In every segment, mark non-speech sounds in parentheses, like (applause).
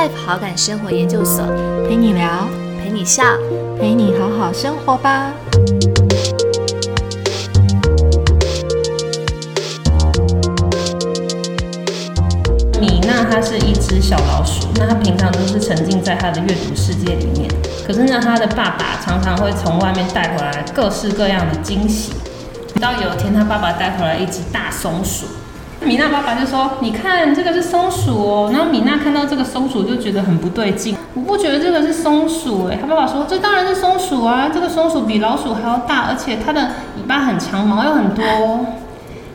Life 好感生活研究所，陪你聊，陪你笑，陪你好好生活吧。米娜她是一只小老鼠，那她平常都是沉浸在她的阅读世界里面。可是呢，她的爸爸常常会从外面带回来各式各样的惊喜。直到有一天，他爸爸带回来一只大松鼠，米娜爸爸就说：“你看，这个是松鼠哦。”然后米娜看到这个松鼠就觉得很不对劲，我不觉得这个是松鼠哎。他爸爸说：“这当然是松鼠啊，这个松鼠比老鼠还要大，而且它的尾巴很长，毛又很多。”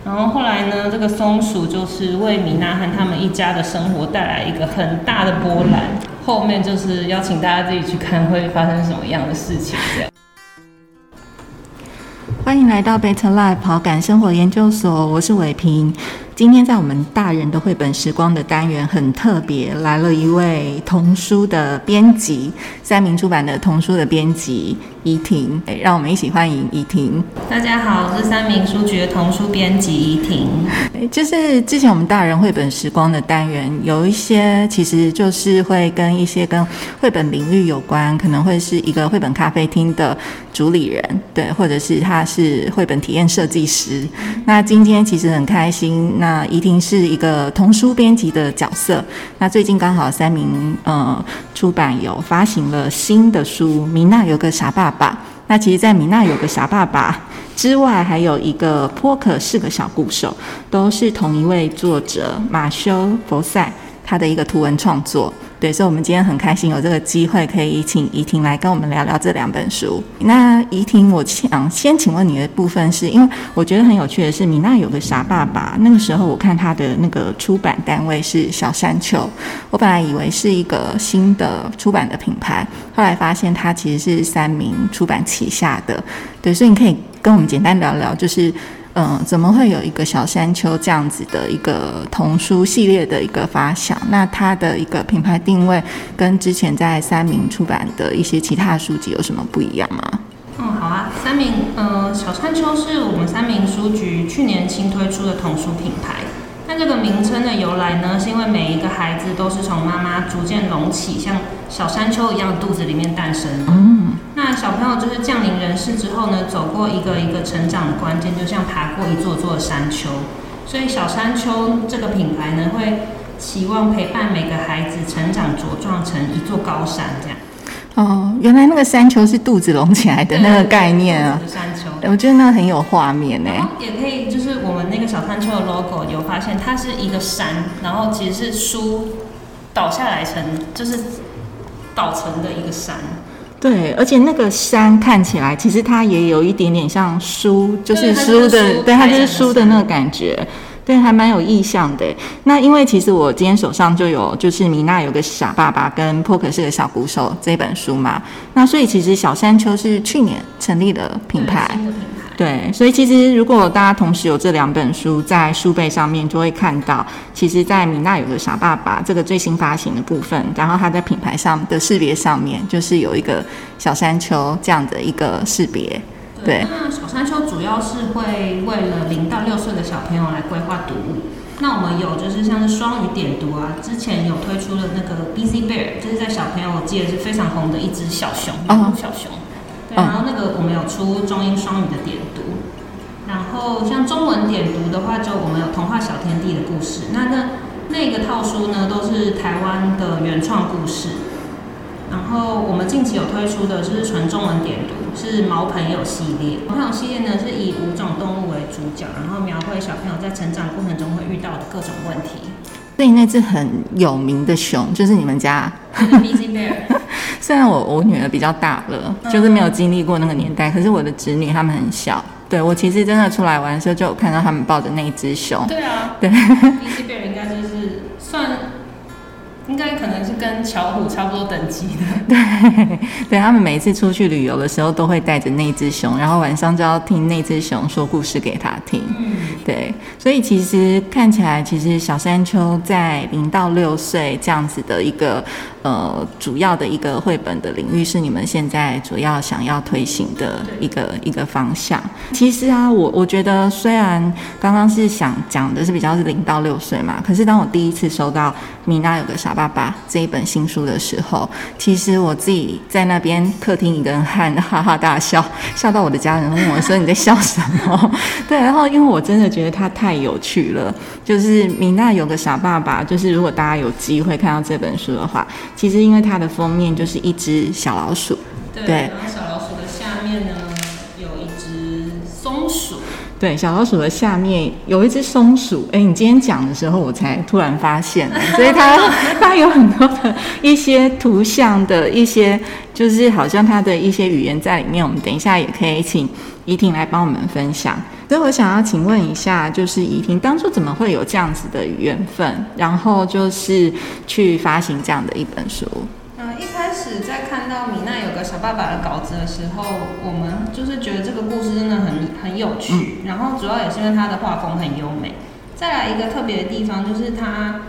然后后来呢，这个松鼠就是为米娜和他们一家的生活带来一个很大的波澜。后面就是邀请大家自己去看会发生什么样的事情。这样，欢迎来到 Better Life 好感生活研究所，我是伟平。今天在我们大人的绘本时光的单元很特别，来了一位童书的编辑，三明出版的童书的编辑怡婷，让我们一起欢迎怡婷。大家好，我是三明书局的童书编辑怡婷。就是之前我们大人绘本时光的单元，有一些其实就是会跟一些跟绘本领域有关，可能会是一个绘本咖啡厅的主理人，对，或者是他是绘本体验设计师。那今天其实很开心。那怡婷是一个童书编辑的角色。那最近刚好三明呃出版有发行了新的书《米娜有个傻爸爸》。那其实，在《米娜有个傻爸爸》之外，还有一个《波克是个小鼓手》，都是同一位作者马修佛塞他的一个图文创作。对，所以，我们今天很开心有这个机会，可以请怡婷来跟我们聊聊这两本书。那怡婷，我想先请问你的部分，是因为我觉得很有趣的是，米娜有个傻爸爸。那个时候，我看他的那个出版单位是小山丘，我本来以为是一个新的出版的品牌，后来发现它其实是三明出版旗下的。对，所以你可以跟我们简单聊聊，就是。嗯，怎么会有一个小山丘这样子的一个童书系列的一个发想？那它的一个品牌定位跟之前在三明出版的一些其他书籍有什么不一样吗？嗯，好啊，三明，嗯，小山丘是我们三明书局去年新推出的童书品牌。那这个名称的由来呢，是因为每一个孩子都是从妈妈逐渐隆起，像小山丘一样肚子里面诞生。嗯，那小朋友就是降临人世之后呢，走过一个一个成长的关键，就像爬过一座座山丘。所以小山丘这个品牌呢，会期望陪伴每个孩子成长茁壮成一座高山这样。哦，原来那个山丘是肚子隆起来的那个概念啊！山丘，我觉得那很有画面呢。也可以，就是我们那个小山丘的 logo 有发现，它是一个山，然后其实是书倒下来成，就是倒成的一个山。对，而且那个山看起来，其实它也有一点点像书，就是书的，对，它就是书的那个感觉。对，还蛮有意向的。那因为其实我今天手上就有，就是米娜有个傻爸爸跟破克是个小鼓手这本书嘛。那所以其实小山丘是去年成立的品牌。对，所以其实如果大家同时有这两本书在书背上面，就会看到，其实，在米娜有个傻爸爸这个最新发行的部分，然后它在品牌上的识别上面，就是有一个小山丘这样的一个识别。对，那小山丘主要是会为了零到六岁的小朋友来规划读物。那我们有就是像是双语点读啊，之前有推出了那个 Busy Bear，就是在小朋友界是非常红的一只小熊，小熊。对，然后那个我们有出中英双语的点读。然后像中文点读的话，就我们有童话小天地的故事。那那那个套书呢，都是台湾的原创故事。然后我们近期有推出的就是纯中文点读，是毛朋友系列。毛朋友系列呢是以五种动物为主角，然后描绘小朋友在成长过程中会遇到的各种问题。所以那只很有名的熊就是你们家。(laughs) (laughs) 虽然我我女儿比较大了，就是没有经历过那个年代，可是我的侄女他们很小。对我其实真的出来玩的时候，就有看到他们抱着那只熊。对啊。对。应该就是算。应该可能是跟巧虎差不多等级的。(laughs) 对，对他们每次出去旅游的时候，都会带着那只熊，然后晚上就要听那只熊说故事给他听。嗯，对，所以其实看起来，其实小山丘在零到六岁这样子的一个呃主要的一个绘本的领域，是你们现在主要想要推行的一个一个方向。其实啊，我我觉得虽然刚刚是想讲的是比较是零到六岁嘛，可是当我第一次收到米娜有个小。爸爸》这一本新书的时候，其实我自己在那边客厅一个人看，哈哈大笑，(laughs) 笑到我的家人问我说：“你在笑什么？” (laughs) 对，然后因为我真的觉得它太有趣了，就是米娜有个傻爸爸，就是如果大家有机会看到这本书的话，其实因为它的封面就是一只小老鼠，对，然后小老鼠的下面呢有一只松鼠。对，小老鼠的下面有一只松鼠。哎，你今天讲的时候，我才突然发现，(laughs) 所以它它有很多的一些图像的一些，就是好像它的一些语言在里面。我们等一下也可以请怡婷来帮我们分享。所以我想要请问一下，就是怡婷当初怎么会有这样子的缘分，然后就是去发行这样的一本书？在看到米娜有个小爸爸的稿子的时候，我们就是觉得这个故事真的很很有趣。然后主要也是因为他的画风很优美。再来一个特别的地方，就是他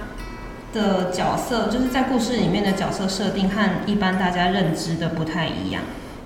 的角色，就是在故事里面的角色设定和一般大家认知的不太一样。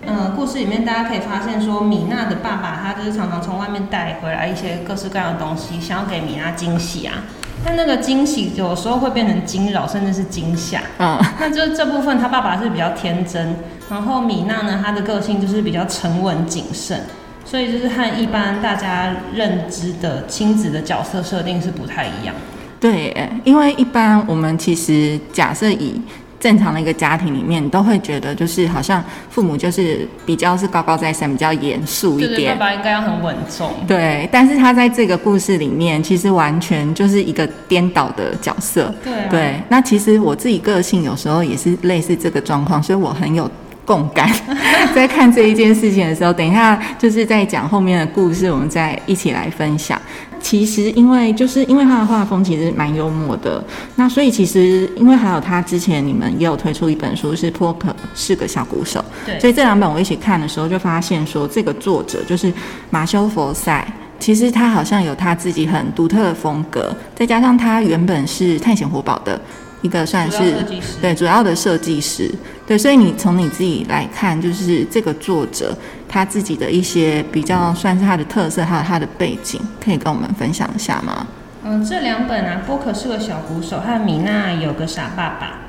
嗯，故事里面大家可以发现说，米娜的爸爸他就是常常从外面带回来一些各式各样的东西，想要给米娜惊喜啊。但那个惊喜有时候会变成惊扰，甚至是惊吓。嗯，那就这部分他爸爸是比较天真，然后米娜呢，她的个性就是比较沉稳谨慎，所以就是和一般大家认知的亲子的角色设定是不太一样。对，因为一般我们其实假设以。正常的一个家庭里面，都会觉得就是好像父母就是比较是高高在上，比较严肃一点。爸爸应该要很稳重。对，但是他在这个故事里面，其实完全就是一个颠倒的角色。对。对，那其实我自己个性有时候也是类似这个状况，所以我很有共感。(laughs) 在看这一件事情的时候，等一下就是在讲后面的故事，我们再一起来分享。其实，因为就是因为他的画风其实蛮幽默的，那所以其实因为还有他之前你们也有推出一本书是《波克是个小鼓手》，对，所以这两本我一起看的时候就发现说，这个作者就是马修佛塞，其实他好像有他自己很独特的风格，再加上他原本是探险活宝的。一个算是对主要的设计师，对，所以你从你自己来看，就是这个作者他自己的一些比较算是他的特色，还有他的背景，可以跟我们分享一下吗？嗯，这两本啊，波克是个小鼓手，和米娜有个傻爸爸，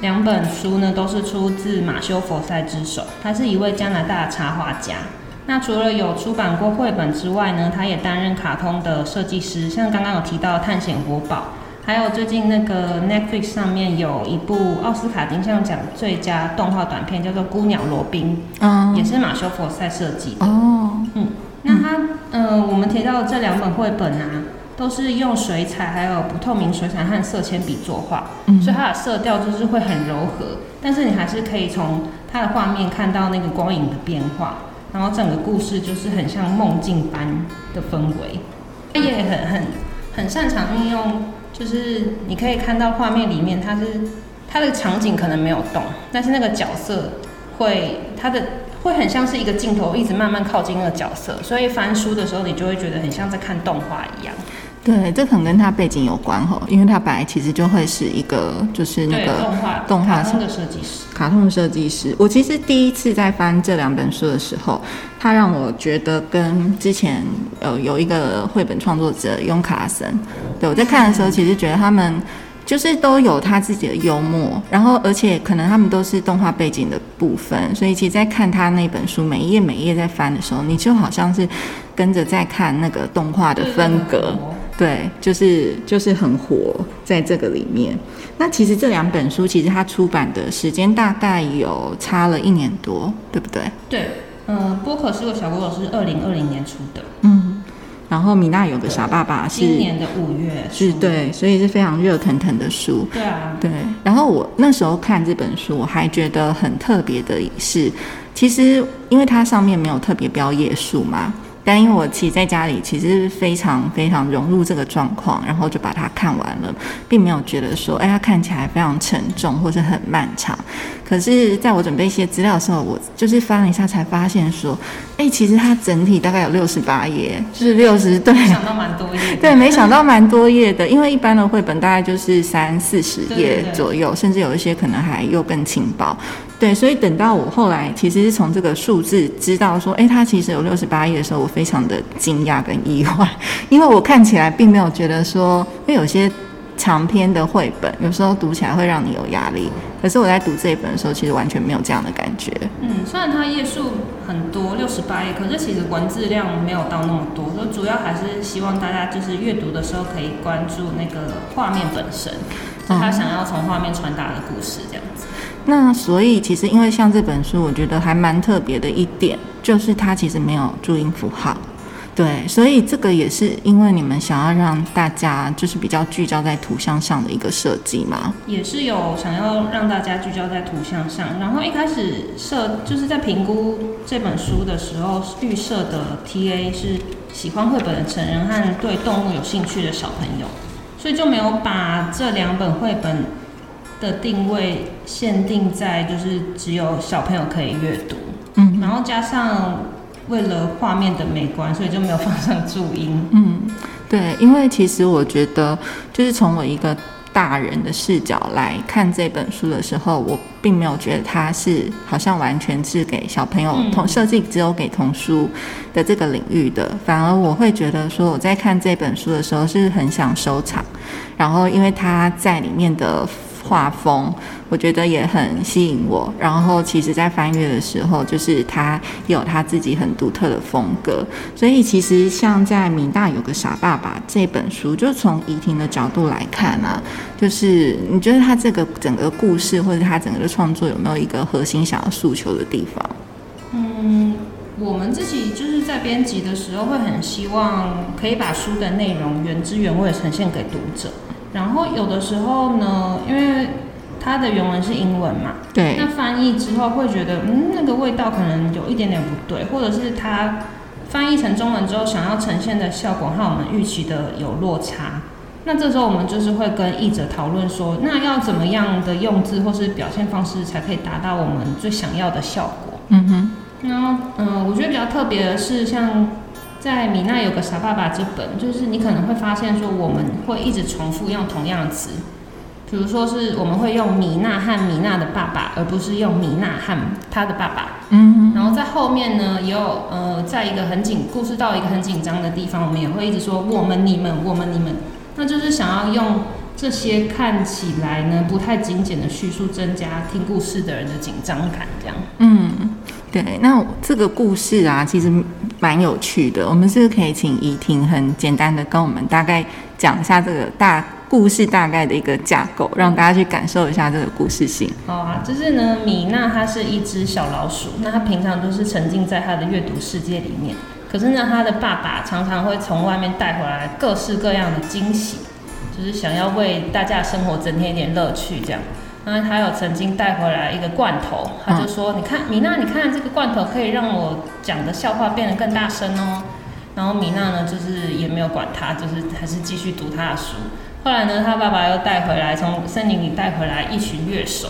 两本书呢都是出自马修佛塞之手，他是一位加拿大插画家。那除了有出版过绘本之外呢，他也担任卡通的设计师，像刚刚有提到探险国宝。还有最近那个 Netflix 上面有一部奥斯卡金像奖最佳动画短片，叫做《孤鸟罗宾》，嗯，也是马修佛塞设计的。哦，嗯，那他，呃，我们提到的这两本绘本啊，都是用水彩，还有不透明水彩和色铅笔作画，所以它的色调就是会很柔和，但是你还是可以从它的画面看到那个光影的变化，然后整个故事就是很像梦境般的氛围。他也很很很擅长运用。就是你可以看到画面里面，它是它的场景可能没有动，但是那个角色会它的会很像是一个镜头一直慢慢靠近那个角色，所以翻书的时候你就会觉得很像在看动画一样。对，这可能跟他背景有关哈，因为他本来其实就会是一个就是那个动画动画的设计师，卡通设计师。我其实第一次在翻这两本书的时候，他让我觉得跟之前呃有一个绘本创作者雍卡森，对我在看的时候，其实觉得他们。就是都有他自己的幽默，然后而且可能他们都是动画背景的部分，所以其实，在看他那本书，每一页每一页在翻的时候，你就好像是跟着在看那个动画的风格，对，就是就是很火在这个里面。那其实这两本书，其实它出版的时间大概有差了一年多，对不对？对，嗯，波可是个小哥哥，是二零二零年出的，嗯。然后米娜有个傻爸爸是今年的五月，是对，所以是非常热腾腾的书。对啊，对。然后我那时候看这本书，我还觉得很特别的是，其实因为它上面没有特别标页数嘛。但因为我其实在家里其实非常非常融入这个状况，然后就把它看完了，并没有觉得说，哎，它看起来非常沉重或是很漫长。可是，在我准备一些资料的时候，我就是翻了一下，才发现说，哎，其实它整体大概有六十八页，就是六十对，没想到蛮多页。对，没想到蛮多页的，因为一般的绘本大概就是三四十页左右，甚至有一些可能还又更轻薄。对，所以等到我后来其实是从这个数字知道说，哎，它其实有六十八页的时候，我非常的惊讶跟意外，因为我看起来并没有觉得说，因为有些长篇的绘本，有时候读起来会让你有压力。可是我在读这一本的时候，其实完全没有这样的感觉。嗯，虽然它页数很多，六十八页，可是其实文字量没有到那么多。就主要还是希望大家就是阅读的时候可以关注那个画面本身，就他想要从画面传达的故事这样子。那所以其实因为像这本书，我觉得还蛮特别的一点，就是它其实没有注音符号。对，所以这个也是因为你们想要让大家就是比较聚焦在图像上的一个设计嘛？也是有想要让大家聚焦在图像上，然后一开始设就是在评估这本书的时候，预设的 TA 是喜欢绘本的成人和对动物有兴趣的小朋友，所以就没有把这两本绘本的定位限定在就是只有小朋友可以阅读，嗯，然后加上。为了画面的美观，所以就没有放上注音。嗯，对，因为其实我觉得，就是从我一个大人的视角来看这本书的时候，我并没有觉得它是好像完全是给小朋友同设计，只有给童书的这个领域的。反而我会觉得说，我在看这本书的时候是很想收藏，然后因为它在里面的。画风我觉得也很吸引我，然后其实，在翻阅的时候，就是他有他自己很独特的风格，所以其实像在《明大有个傻爸爸》这本书，就从怡婷的角度来看啊，就是你觉得他这个整个故事或者他整个的创作有没有一个核心想要诉求的地方？嗯，我们自己就是在编辑的时候，会很希望可以把书的内容原汁原味呈现给读者。然后有的时候呢，因为它的原文是英文嘛，对，那翻译之后会觉得，嗯，那个味道可能有一点点不对，或者是它翻译成中文之后想要呈现的效果和我们预期的有落差。那这时候我们就是会跟译者讨论说，那要怎么样的用字或是表现方式才可以达到我们最想要的效果？嗯哼。然后，嗯，我觉得比较特别的是像。在米娜有个傻爸爸这本，就是你可能会发现说，我们会一直重复用同样的词，比如说是我们会用米娜和米娜的爸爸，而不是用米娜和他的爸爸。嗯，然后在后面呢，也有呃，在一个很紧故事到一个很紧张的地方，我们也会一直说我们、你们、我们、你们，那就是想要用这些看起来呢不太精简的叙述，增加听故事的人的紧张感，这样。嗯。对，那这个故事啊，其实蛮有趣的。我们是不是可以请怡婷很简单的跟我们大概讲一下这个大故事大概的一个架构，让大家去感受一下这个故事性。好啊，就是呢，米娜她是一只小老鼠，那她平常都是沉浸在她的阅读世界里面。可是呢，她的爸爸常常会从外面带回来各式各样的惊喜，就是想要为大家生活增添一点乐趣，这样。那他有曾经带回来一个罐头，他就说：“你看，米娜，你看这个罐头可以让我讲的笑话变得更大声哦。”然后米娜呢，就是也没有管他，就是还是继续读他的书。后来呢，他爸爸又带回来，从森林里带回来一群乐手，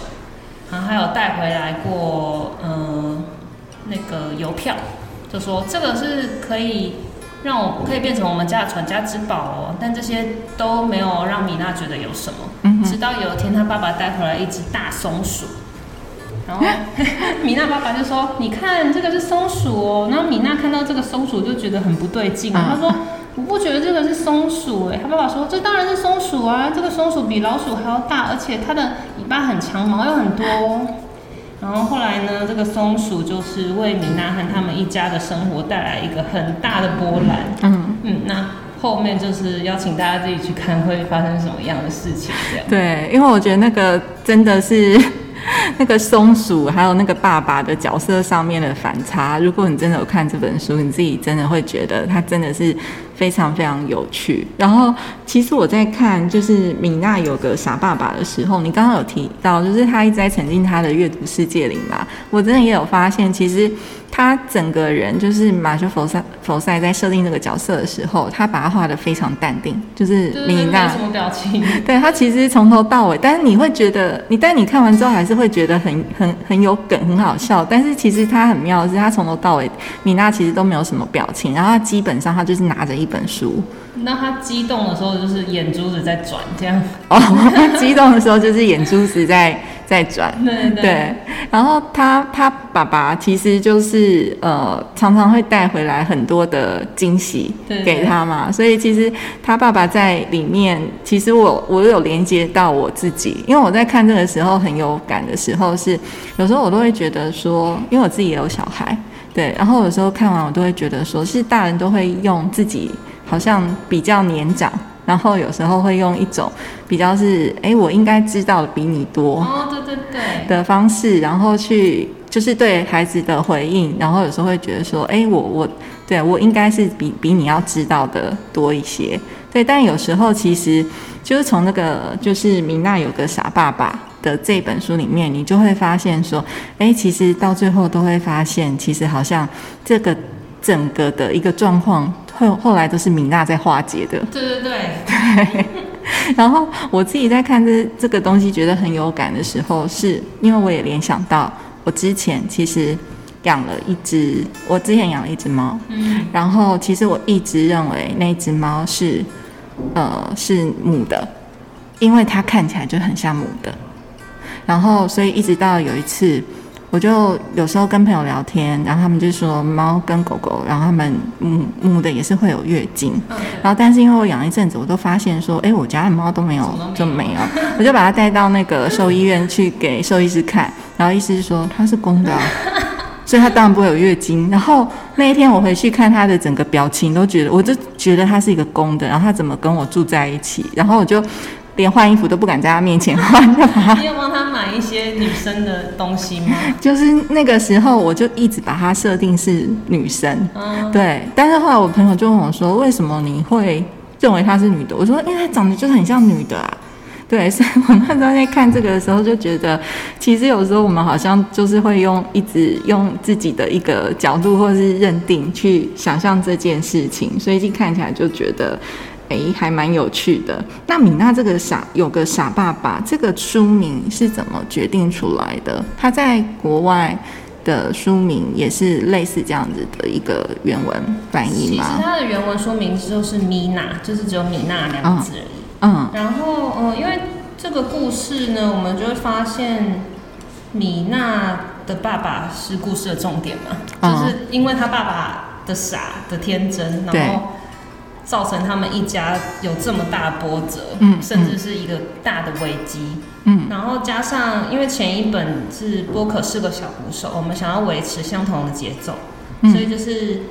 然后还有带回来过，嗯，那个邮票，就说这个是可以。让我可以变成我们家的传家之宝哦，但这些都没有让米娜觉得有什么。直到有一天，他爸爸带回来一只大松鼠，然后 (laughs) 米娜爸爸就说：“你看，这个是松鼠哦。”然后米娜看到这个松鼠就觉得很不对劲，他说：“我不觉得这个是松鼠。”哎，他爸爸说：“这当然是松鼠啊，这个松鼠比老鼠还要大，而且它的尾巴很长，毛又很多。”然后后来呢，这个松鼠就是为米娜和他们一家的生活带来一个很大的波澜。嗯嗯，那后面就是邀请大家自己去看会发生什么样的事情。这样对，因为我觉得那个真的是 (laughs) 那个松鼠还有那个爸爸的角色上面的反差。如果你真的有看这本书，你自己真的会觉得他真的是。非常非常有趣。然后，其实我在看就是米娜有个傻爸爸的时候，你刚刚有提到，就是他一直在沉浸他的阅读世界里嘛。我真的也有发现，其实他整个人就是马修佛塞佛塞在设定这个角色的时候，他把他画的非常淡定，就是米娜什么表情？对他其实从头到尾，但是你会觉得你，但你看完之后还是会觉得很很很有梗，很好笑。但是其实他很妙的是，他从头到尾米娜其实都没有什么表情，然后他基本上他就是拿着一。本书，那他激动的时候就是眼珠子在转，这样。哦。激动的时候就是眼珠子在 (laughs) 在转。对对。对，然后他他爸爸其实就是呃，常常会带回来很多的惊喜给他嘛，所以其实他爸爸在里面，其实我我有连接到我自己，因为我在看这个时候很有感的时候是，有时候我都会觉得说，因为我自己也有小孩，对，然后有时候看完我都会觉得说，是大人都会用自己好像比较年长。然后有时候会用一种比较是，哎，我应该知道的比你多，哦，对对对，的方式，然后去就是对孩子的回应，然后有时候会觉得说，哎，我我对我应该是比比你要知道的多一些，对，但有时候其实就是从那个就是米娜有个傻爸爸的这本书里面，你就会发现说，哎，其实到最后都会发现，其实好像这个整个的一个状况后后来都是米娜在化解的，对对对，对，(laughs) 然后我自己在看这这个东西觉得很有感的时候，是因为我也联想到我之前其实养了一只，我之前养了一只猫，嗯，然后其实我一直认为那只猫是呃是母的，因为它看起来就很像母的，然后所以一直到有一次。我就有时候跟朋友聊天，然后他们就说猫跟狗狗，然后他们母母的也是会有月经，嗯。然后但是因为我养一阵子，我都发现说，哎，我家的猫都没有什么都没有？就没有，我就把它带到那个兽医院去给兽医师看，然后医师说它是公的、啊，(laughs) 所以它当然不会有月经。然后那一天我回去看它的整个表情，都觉得我就觉得它是一个公的，然后它怎么跟我住在一起，然后我就连换衣服都不敢在他面前换，就把它你有帮他买一些女生的东西吗？(laughs) 就是那个时候，我就一直把它设定是女生，嗯，对。但是后来我朋友就问我说：“为什么你会认为她是女的？”我说：“因为她长得就是很像女的啊。”对，所以我那时候在看这个的时候，就觉得其实有时候我们好像就是会用一直用自己的一个角度或是认定去想象这件事情，所以一看起来就觉得。诶，还蛮有趣的。那米娜这个傻有个傻爸爸，这个书名是怎么决定出来的？他在国外的书名也是类似这样子的一个原文翻译吗其实吗？它的原文说明就是米娜，就是只有米娜两个字而已。嗯然后，呃，因为这个故事呢，我们就会发现米娜的爸爸是故事的重点嘛，嗯就是因为他爸爸的傻的天真，然后造成他们一家有这么大波折，嗯甚至是一个大的危机。嗯然后加上，因为前一本是波可是个小鼓手，我们想要维持相同的节奏，嗯所以就是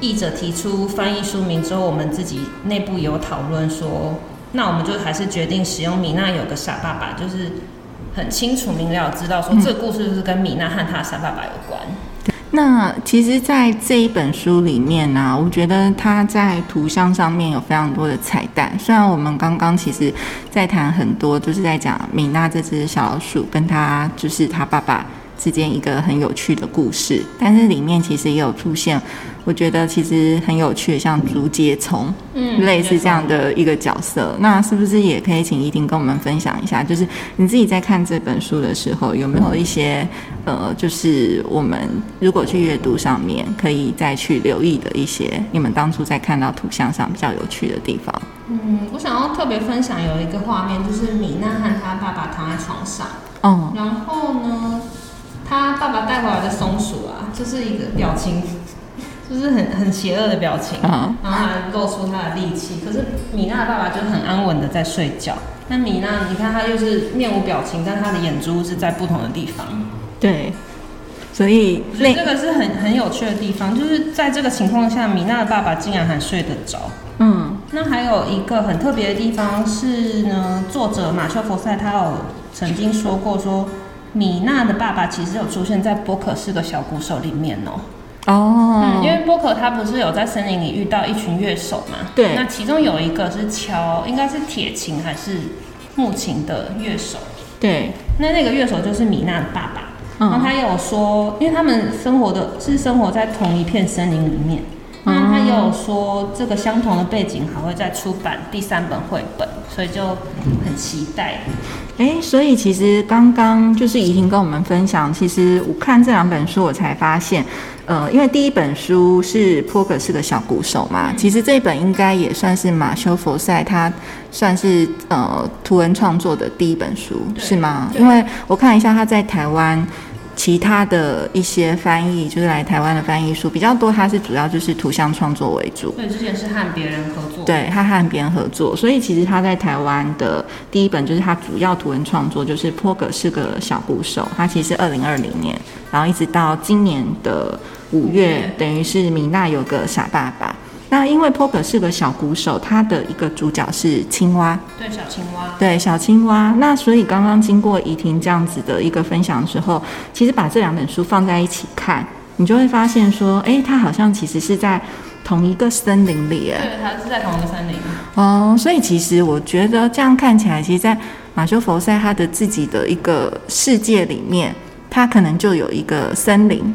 译者提出翻译书名之后，我们自己内部有讨论说，那我们就还是决定使用米娜有个傻爸爸，就是很清楚明了知道说嗯这个故事就是跟米娜和她的傻爸爸有关。那其实，在这一本书里面呢、我觉得它在图像上面有非常多的彩蛋。虽然我们刚刚其实，在谈很多，就是在讲米娜这只小老鼠跟他就是他爸爸之间一个很有趣的故事，但是里面其实也有出现，我觉得其实很有趣的，像竹节虫，嗯类似这样的一个角色。那是不是也可以请依婷跟我们分享一下？就是你自己在看这本书的时候，有没有一些呃，就是我们如果去阅读上面可以再去留意的一些，你们当初在看到图像上比较有趣的地方？嗯，我想要特别分享有一个画面，就是米娜和她爸爸躺在床上，哦，然后呢，他爸爸带回来的松鼠啊，就是一个表情，就是很很邪恶的表情，嗯然后还露出他的力气。可是米娜的爸爸就很安稳的在睡觉。那米娜，你看他就是面无表情，但他的眼珠是在不同的地方。对，所以我觉得那这个是很很有趣的地方，就是在这个情况下，米娜的爸爸竟然还睡得着。嗯那还有一个很特别的地方是呢，作者马修·佛塞他有曾经说过说，米娜的爸爸其实有出现在波可是个小鼓手里面哦、哦，嗯，因为波可他不是有在森林里遇到一群乐手嘛？对。那其中有一个是敲，应该是铁琴还是木琴的乐手。对，那那个乐手就是米娜的爸爸。然后嗯他也有说，因为他们生活的是生活在同一片森林里面，那他有说这个相同的背景还会再出版第三本绘本，所以就很期待。哎，所以其实刚刚就是怡婷跟我们分享，其实我看这两本书，我才发现，呃，因为第一本书是波格是个小鼓手嘛，其实这本应该也算是马修佛塞他算是呃图文创作的第一本书，是吗？因为我看一下他在台湾。其他的一些翻译，就是来台湾的翻译书比较多，它是主要就是图像创作为主。对，之前是和别人合作。对，他和别人合作，所以其实他在台湾的第一本就是他主要图文创作，就是坡格是个小鼓手。他其实二零二零年，然后一直到今年的五月，等于是米娜有个傻爸爸。那因为 Poker 是个小鼓手，他的一个主角是青蛙，对小青蛙，对小青蛙。那所以刚刚经过怡婷这样子的一个分享之后，其实把这两本书放在一起看，你就会发现说，哎，它好像其实是在同一个森林里，对，它是在同一个森林。哦，所以其实我觉得这样看起来，其实，在马修佛塞他的自己的一个世界里面，他可能就有一个森林。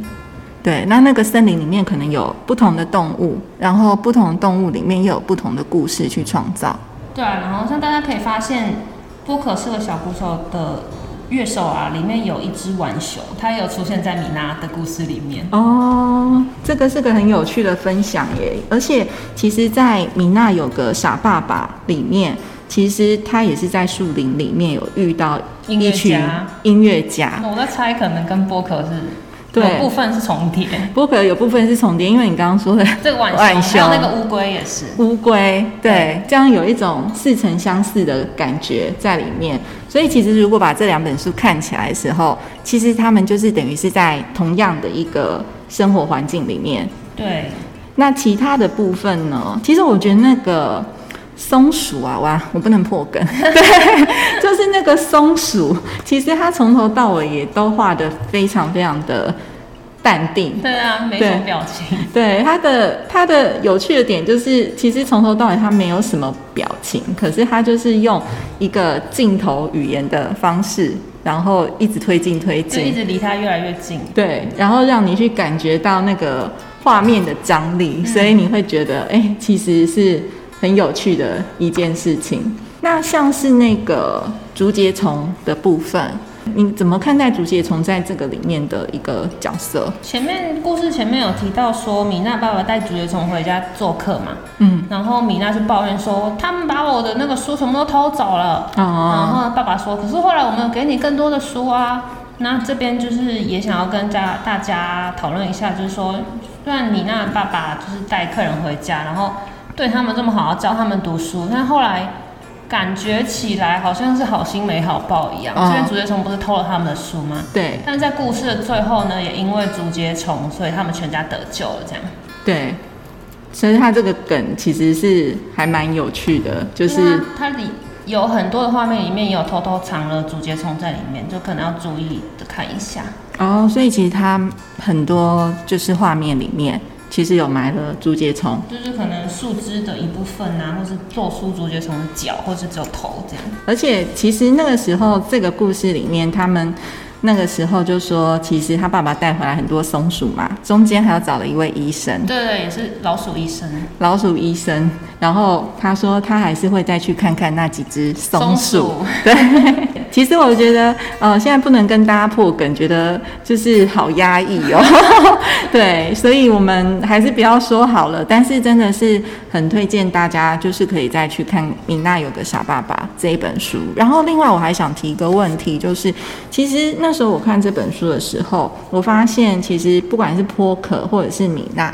对，那那个森林里面可能有不同的动物，然后不同的动物里面又有不同的故事去创造。对啊，然后像大家可以发现，波可是个小鼓手的乐手啊，里面有一只浣熊，它也有出现在米娜的故事里面。哦，这个是个很有趣的分享耶！而且其实，在米娜有个傻爸爸里面，其实他也是在树林里面有遇到一群音乐家。我在猜，可能跟波可是。对，部分是重叠，不过有部分是重叠，因为你刚刚说的这个 (laughs) 浣熊，还有那个乌龟也是乌龟，对，这样有一种似曾相似的感觉在里面。所以其实如果把这两本书看起来的时候，其实他们就是等于是在同样的一个生活环境里面。对，那其他的部分呢？其实我觉得那个。松鼠啊，哇，我不能破梗。(laughs) 对，(laughs) 就是那个松鼠，其实它从头到尾也都画的非常非常的淡定。对啊，没什么表情。对，它的它的有趣的点就是，其实从头到尾它没有什么表情，可是它就是用一个镜头语言的方式，然后一直推进推进，一直离它越来越近。对，然后让你去感觉到那个画面的张力，所以你会觉得，哎，其实是。很有趣的一件事情。那像是那个竹节虫的部分，你怎么看待竹节虫在这个里面的一个角色？前面故事前面有提到说，米娜爸爸带竹节虫回家做客嘛，嗯，然后米娜就抱怨说，他们把我的那个书全部都偷走了。哦。然后爸爸说，可是后来我们有给你更多的书啊。那这边就是也想要跟家大家讨论一下，就是说，虽然米娜爸爸就是带客人回家，然后。对他们这么好，教他们读书，但后来感觉起来好像是好心没好报一样。这边竹节虫不是偷了他们的书吗？对。但在故事的最后呢，也因为竹节虫，所以他们全家得救了。这样。对。所以他这个梗其实是还蛮有趣的，就是它里有很多的画面里面也有偷偷藏了竹节虫在里面，就可能要注意的看一下。哦，所以其实它很多就是画面里面。其实有埋了竹节虫，就是可能树枝的一部分啊，或是做出竹节虫的脚，或是只有头这样。而且其实那个时候，这个故事里面，他们那个时候就说，其实他爸爸带回来很多松鼠嘛，中间还要找了一位医生，对对，也是老鼠医生。老鼠医生，然后他说他还是会再去看看那几只松鼠。(laughs) 对。其实我觉得，呃，现在不能跟大家破梗，觉得就是好压抑哦。(laughs) 对，所以我们还是不要说好了。但是真的是很推荐大家，就是可以再去看《米娜有个傻爸爸》这一本书。然后另外我还想提一个问题，就是其实那时候我看这本书的时候，我发现其实不管是坡可或者是米娜。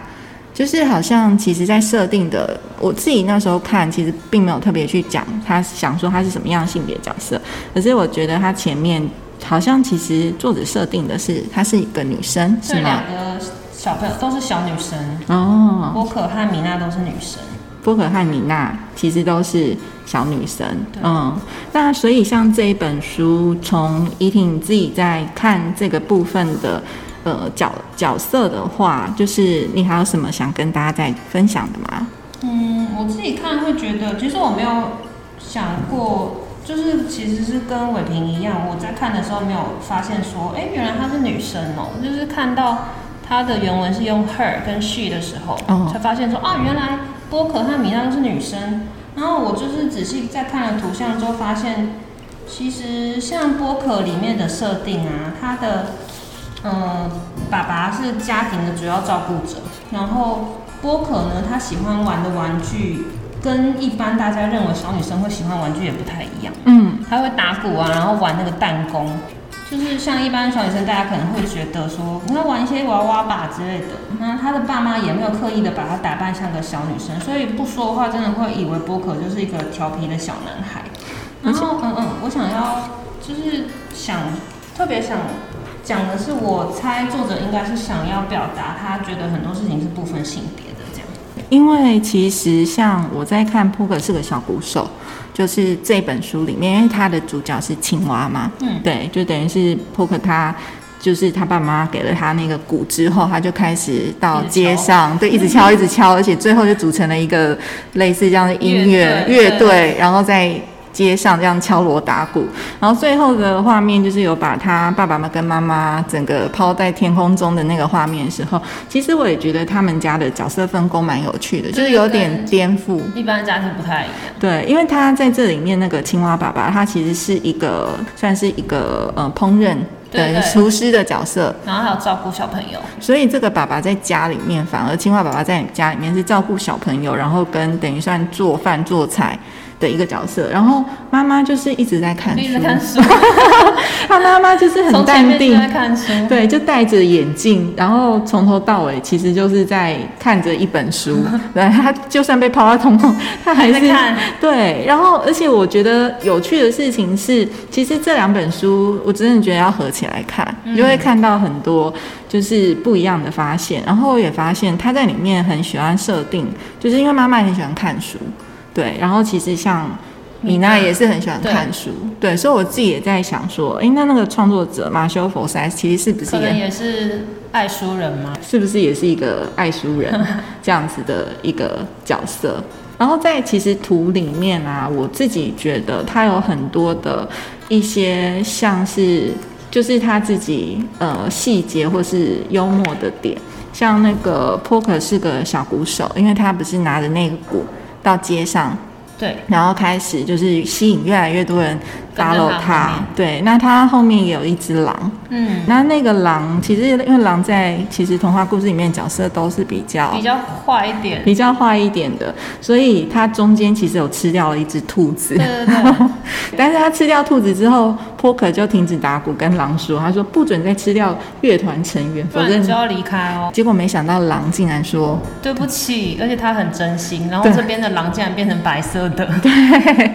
就是好像，其实，在设定的，我自己那时候看，其实并没有特别去讲他想说他是什么样性别角色。可是我觉得他前面好像其实作者设定的是她是一个女生，是吗？两个小朋友都是小女生哦。波可和米娜都是女生。波可和米娜其实都是小女生。嗯，那所以像这一本书，从怡婷自己在看这个部分的。呃，角角色的话，就是你还有什么想跟大家再分享的吗？嗯，我自己看会觉得，其实我没有想过，就是其实是跟伟平一样，我在看的时候没有发现说，哎，原来她是女生哦，就是看到她的原文是用 her 跟 she 的时候，哦才发现说啊，原来波可和米娜都是女生。然后我就是仔细在看了图像之后，发现其实像波可里面的设定啊，它的嗯爸爸是家庭的主要照顾者，然后波可呢，他喜欢玩的玩具跟一般大家认为小女生会喜欢玩具也不太一样。嗯，他会打鼓啊，然后玩那个弹弓，就是像一般小女生，大家可能会觉得说，你要玩一些娃娃吧之类的。那他的爸妈也没有刻意的把他打扮像个小女生，所以不说话真的会以为波可就是一个调皮的小男孩。然后，嗯嗯，我想要就是想特别想讲的是，我猜作者应该是想要表达他觉得很多事情是不分性别的这样。因为其实像我在看《扑克是个小鼓手》，就是这本书里面，因为他的主角是青蛙嘛，嗯对，就等于是扑克他。就是他爸妈给了他那个鼓之后，他就开始到街上，对，一直敲，(laughs) 一直敲，而且最后就组成了一个类似这样的音乐乐队然后在街上这样敲锣打鼓，然后最后的画面就是有把他爸爸妈跟妈妈整个抛在天空中的那个画面的时候，其实我也觉得他们家的角色分工蛮有趣的，就是有点颠覆。一般家庭不太一样。对，因为他在这里面那个青蛙爸爸，他其实是一个算是一个呃烹饪对。厨师的角色，然后还有照顾小朋友，所以这个爸爸在家里面，反而青蛙爸爸在家里面是照顾小朋友，然后跟等于算做饭做菜的一个角色，然后妈妈就是一直在看书他 (laughs) 妈妈就是很淡定在，看书。对，就戴着眼镜，然后从头到尾其实就是在看着一本书。(laughs) 对，他就算被抛到空中，他还是还看对。然后，而且我觉得有趣的事情是，其实这两本书我真的觉得要合起来看，你就会看到很多就是不一样的发现。然后我也发现他在里面很喜欢设定，就是因为妈妈很喜欢看书，对。然后其实像。米娜也是很喜欢看书，对，所以我自己也在想说，哎，那那个创作者马修·佛塞斯其实是不是也可能也是爱书人吗。是不是也是一个爱书人 (laughs) 这样子的一个角色？然后在其实图里面啊，我自己觉得他有很多的一些像是就是他自己呃细节或是幽默的点，像那个 Poker 是个小鼓手，因为他不是拿着那个鼓到街上。对，然后开始就是吸引越来越多人 follow 他。对，那他后面也有一只狼，嗯，那那个狼其实因为狼在其实童话故事里面角色都是比较比较坏一点。比较坏一点的，所以它中间其实有吃掉了一只兔子对。对对，(laughs) 但是他吃掉兔子之后，波可就停止打鼓，跟狼说：“他说不准再吃掉乐团成员，否则你就要离开哦。结果没想到狼竟然说对不起，而且他很真心，然后这边的狼竟然变成白色的。(laughs) 对，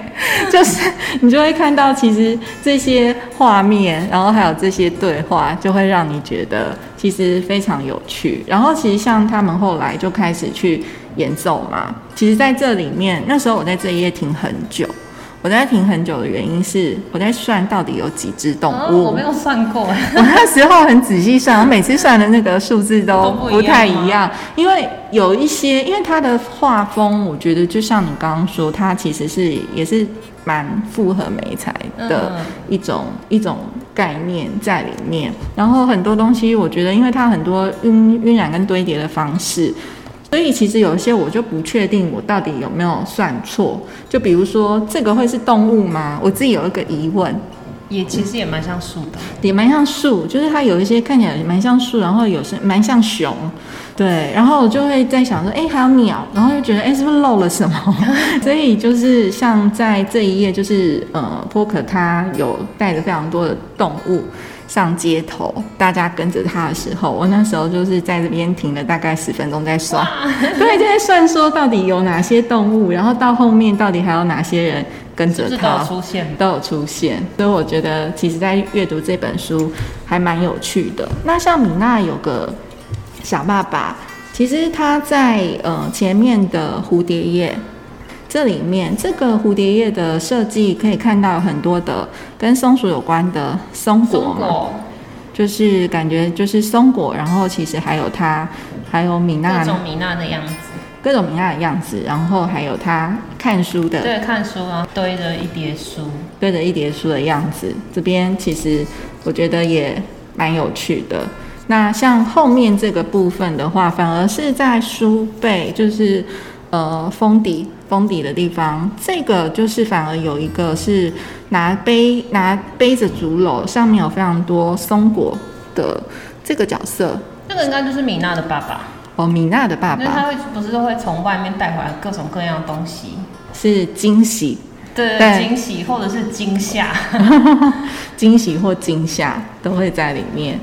就是你就会看到，其实这些画面，然后还有这些对话，就会让你觉得其实非常有趣。然后其实像他们后来就开始去演奏嘛，其实在这里面，那时候我在这一页停很久。我在停很久的原因是，我在算到底有几只动哦，物。我没有算过，(laughs) 我那时候很仔细算，我每次算的那个数字都都不一样不太一样，因为有一些，因为它的画风，我觉得就像你刚刚说，它其实是也是蛮符合美才的嗯一种、一种概念在里面。然后很多东西，我觉得因为它很多晕晕染跟堆叠的方式。所以其实有一些我就不确定我到底有没有算错，就比如说这个会是动物吗？我自己有一个疑问，也其实也蛮像树的。也蛮像树，就是它有一些看起来蛮像树，然后有些蛮像熊，对，然后我就会在想说，哎、还有鸟，然后又觉得，哎、是不是漏了什么？(laughs) 所以就是像在这一页，就是呃，波可他有带着非常多的动物。上街头，大家跟着他的时候，我那时候就是在这边停了大概十分钟在算，(laughs) 对，就在算说到底有哪些动物，然后到后面到底还有哪些人跟着他都有。出现？都有出现，所以我觉得其实在阅读这本书还蛮有趣的。那像米娜有个小爸爸，其实他在呃前面的蝴蝶叶这里面，这个蝴蝶叶的设计可以看到很多的跟松鼠有关的松果嘛，就是感觉就是松果，然后其实还有它还有米娜各种米娜的样子，各种米娜的样子，然后还有他看书的对，看书然后堆着一叠书，堆着一叠书的样子，这边其实我觉得也蛮有趣的。那像后面这个部分的话，反而是在书背，就是呃封底封底的地方，这个就是反而有一个是拿背拿背着竹篓，上面有非常多松果的这个角色。这个应该就是米娜的爸爸，哦，米娜的爸爸因为他会不是都会从外面带回来各种各样的东西，是惊喜、对对惊喜或者是惊吓。(laughs) 惊喜或惊吓都会在里面。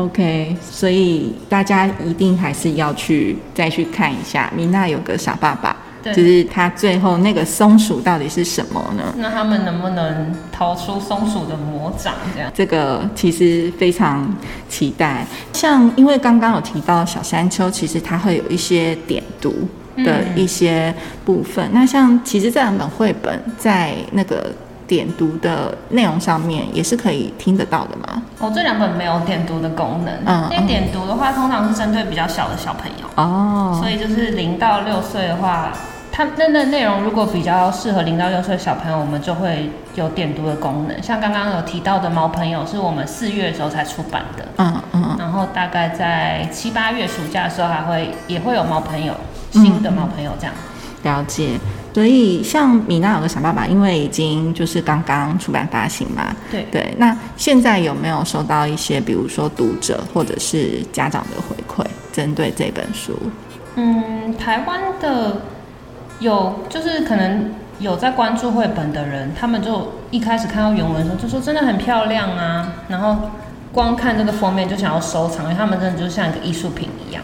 OK，所以大家一定还是要去再去看一下。米娜有个傻爸爸，就是他最后那个松鼠到底是什么呢？那他们能不能逃出松鼠的魔掌？这样，这个其实非常期待。像因为刚刚有提到小山丘，其实它会有一些点读的一些部分。那像其实这两本绘本在那个点读的内容上面也是可以听得到的吗？哦，这两本没有点读的功能，嗯因为点读的话通常是针对比较小的小朋友，哦，所以就是零到六岁的话，它那那内容如果比较适合零到六岁小朋友，我们就会有点读的功能。像刚刚有提到的《猫朋友》是我们四月的时候才出版的，嗯嗯然后大概在七八月暑假的时候还会也会有猫朋友新的猫朋友这样。了解。所以像米娜有个傻爸爸，因为已经就是刚刚出版发行嘛，对对。那现在有没有收到一些，比如说读者或者是家长的回馈，针对这本书？嗯，台湾的有就是可能有在关注绘本的人，他们就一开始看到原文的时候就说真的很漂亮啊，然后光看这个封面就想要收藏，因为他们真的就像一个艺术品一样。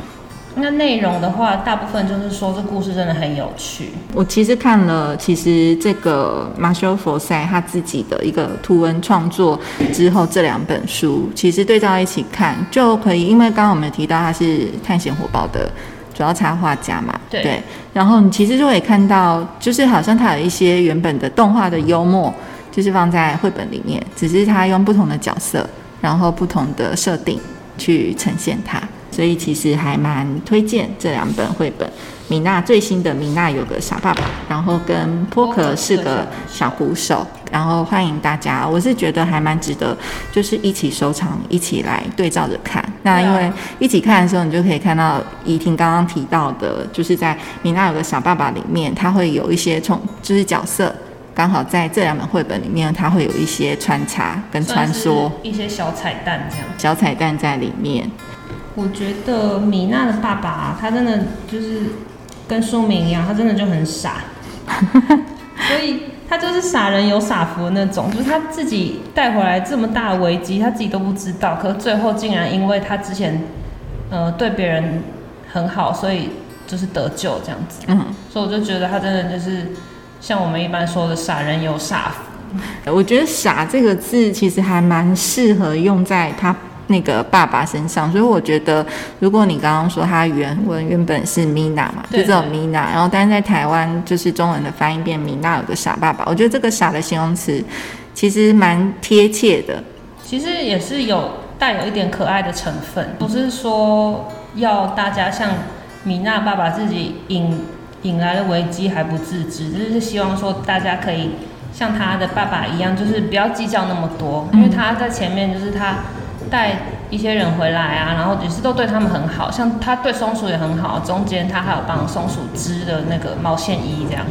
那内容的话，大部分就是说这故事真的很有趣。我其实看了，其实这个马修佛塞他自己的一个图文创作之后，这两本书其实对照一起看就可以，因为刚刚我们提到他是探险火爆的主要插画家嘛，对然后你其实就可以看到，就是好像他有一些原本的动画的幽默，就是放在绘本里面，只是他用不同的角色，然后不同的设定去呈现它。所以其实还蛮推荐这两本绘本。米娜最新的米娜有个傻爸爸，然后跟波克是个小鼓手，然后欢迎大家，我是觉得还蛮值得，就是一起收藏，一起来对照着看。那因为一起看的时候，你就可以看到怡婷刚刚提到的，就是在米娜有个傻爸爸里面，它会有一些从就是角色。刚好在这两本绘本里面，它会有一些穿插跟穿梭一些小彩蛋这样。小彩蛋在里面。我觉得米娜的爸爸、他真的就是跟书名一样，他真的就很傻，(laughs) 所以他就是傻人有傻福的那种，就是他自己带回来这么大的危机，他自己都不知道，可是最后竟然因为他之前呃对别人很好，所以就是得救这样子，嗯，所以我就觉得他真的就是像我们一般说的傻人有傻福。我觉得“傻”这个字其实还蛮适合用在他那个爸爸身上，所以我觉得，如果你刚刚说他原文原本是 Mina 嘛，就对这种 Mina，然后但是在台湾就是中文的翻译变米娜有个傻爸爸，我觉得这个“傻”的形容词其实蛮贴切的。其实也是有带有一点可爱的成分，不是说要大家像米娜爸爸自己引引来的危机还不自知，就是希望说大家可以像他的爸爸一样，就是不要计较那么多，因为他在前面就是他带一些人回来啊，然后也是都对他们很好，像他对松鼠也很好，中间他还有帮松鼠织的那个毛线衣这样。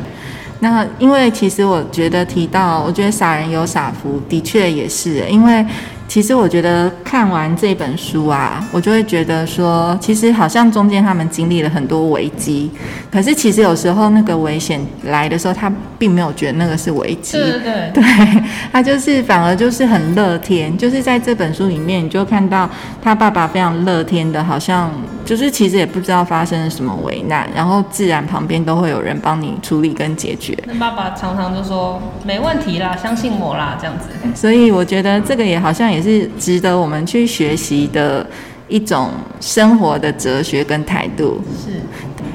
那因为其实我觉得提到，我觉得傻人有傻福，的确也是，因为其实我觉得看完这本书啊，我就会觉得说，其实好像中间他们经历了很多危机，可是其实有时候那个危险来的时候，他并没有觉得那个是危机，对对对，对他就是反而就是很乐天，就是在这本书里面，你就看到他爸爸非常乐天的，好像就是其实也不知道发生了什么危难，然后自然旁边都会有人帮你处理跟解决。那爸爸常常就说没问题啦，相信我啦，这样子。所以我觉得这个也好像也是值得我们去学习的一种生活的哲学跟态度。是。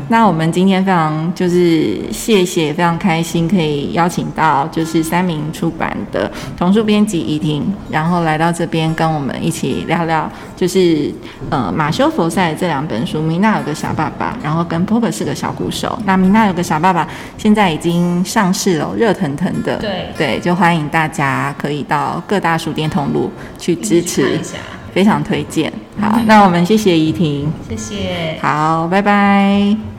那我们今天非常就是谢谢，非常开心可以邀请到就是三明出版的童书编辑怡婷，然后来到这边跟我们一起聊聊，就是呃马修佛赛这两本书，米娜有个小爸爸，然后跟 Pop 是个小鼓手。那米娜有个小爸爸现在已经上市了，热腾腾的，对对，就欢迎大家可以到各大书店通路去支持一下。非常推荐。好，(laughs) 那我们谢谢怡婷，谢谢。好，拜拜。